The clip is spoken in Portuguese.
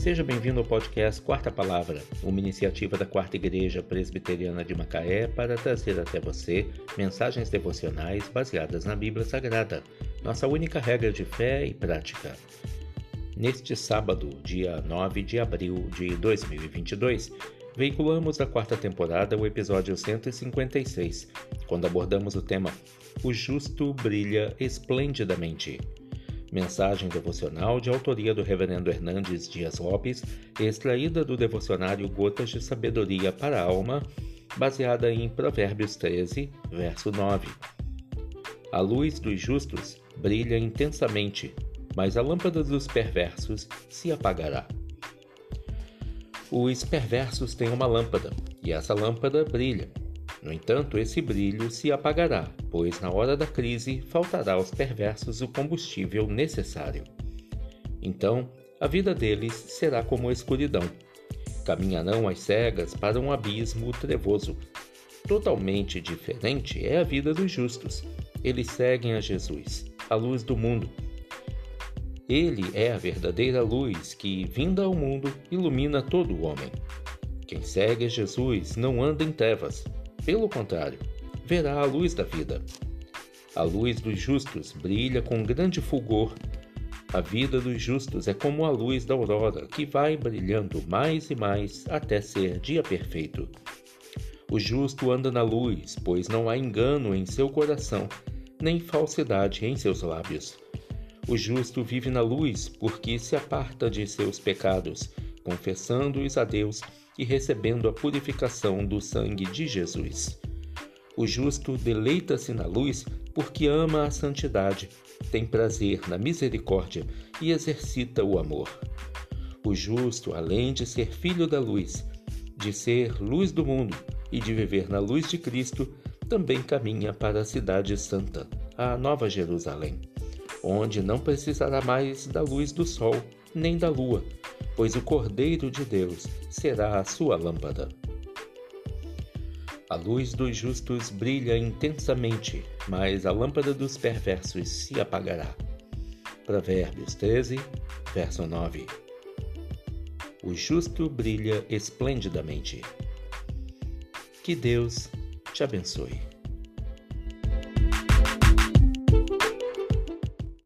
Seja bem-vindo ao podcast Quarta Palavra, uma iniciativa da Quarta Igreja Presbiteriana de Macaé para trazer até você mensagens devocionais baseadas na Bíblia Sagrada, nossa única regra de fé e prática. Neste sábado, dia 9 de abril de 2022, veiculamos a quarta temporada o episódio 156, quando abordamos o tema O Justo Brilha Esplendidamente. Mensagem devocional de autoria do Reverendo Hernandes Dias Lopes, extraída do devocionário Gotas de Sabedoria para a Alma, baseada em Provérbios 13, verso 9. A luz dos justos brilha intensamente, mas a lâmpada dos perversos se apagará. Os perversos têm uma lâmpada, e essa lâmpada brilha. No entanto, esse brilho se apagará, pois na hora da crise faltará aos perversos o combustível necessário. Então, a vida deles será como a escuridão. Caminharão às cegas para um abismo trevoso. Totalmente diferente é a vida dos justos. Eles seguem a Jesus, a luz do mundo. Ele é a verdadeira luz que, vinda ao mundo, ilumina todo o homem. Quem segue Jesus não anda em trevas, pelo contrário, verá a luz da vida. A luz dos justos brilha com grande fulgor. A vida dos justos é como a luz da aurora, que vai brilhando mais e mais até ser dia perfeito. O justo anda na luz, pois não há engano em seu coração, nem falsidade em seus lábios. O justo vive na luz, porque se aparta de seus pecados, confessando-os a Deus e recebendo a purificação do sangue de Jesus. O justo deleita-se na luz porque ama a santidade, tem prazer na misericórdia e exercita o amor. O justo, além de ser filho da luz, de ser luz do mundo e de viver na luz de Cristo, também caminha para a Cidade Santa, a Nova Jerusalém, onde não precisará mais da luz do sol nem da lua, pois o Cordeiro de Deus será a sua lâmpada. A luz dos justos brilha intensamente, mas a lâmpada dos perversos se apagará. Provérbios 13, verso 9. O justo brilha esplendidamente. Que Deus te abençoe.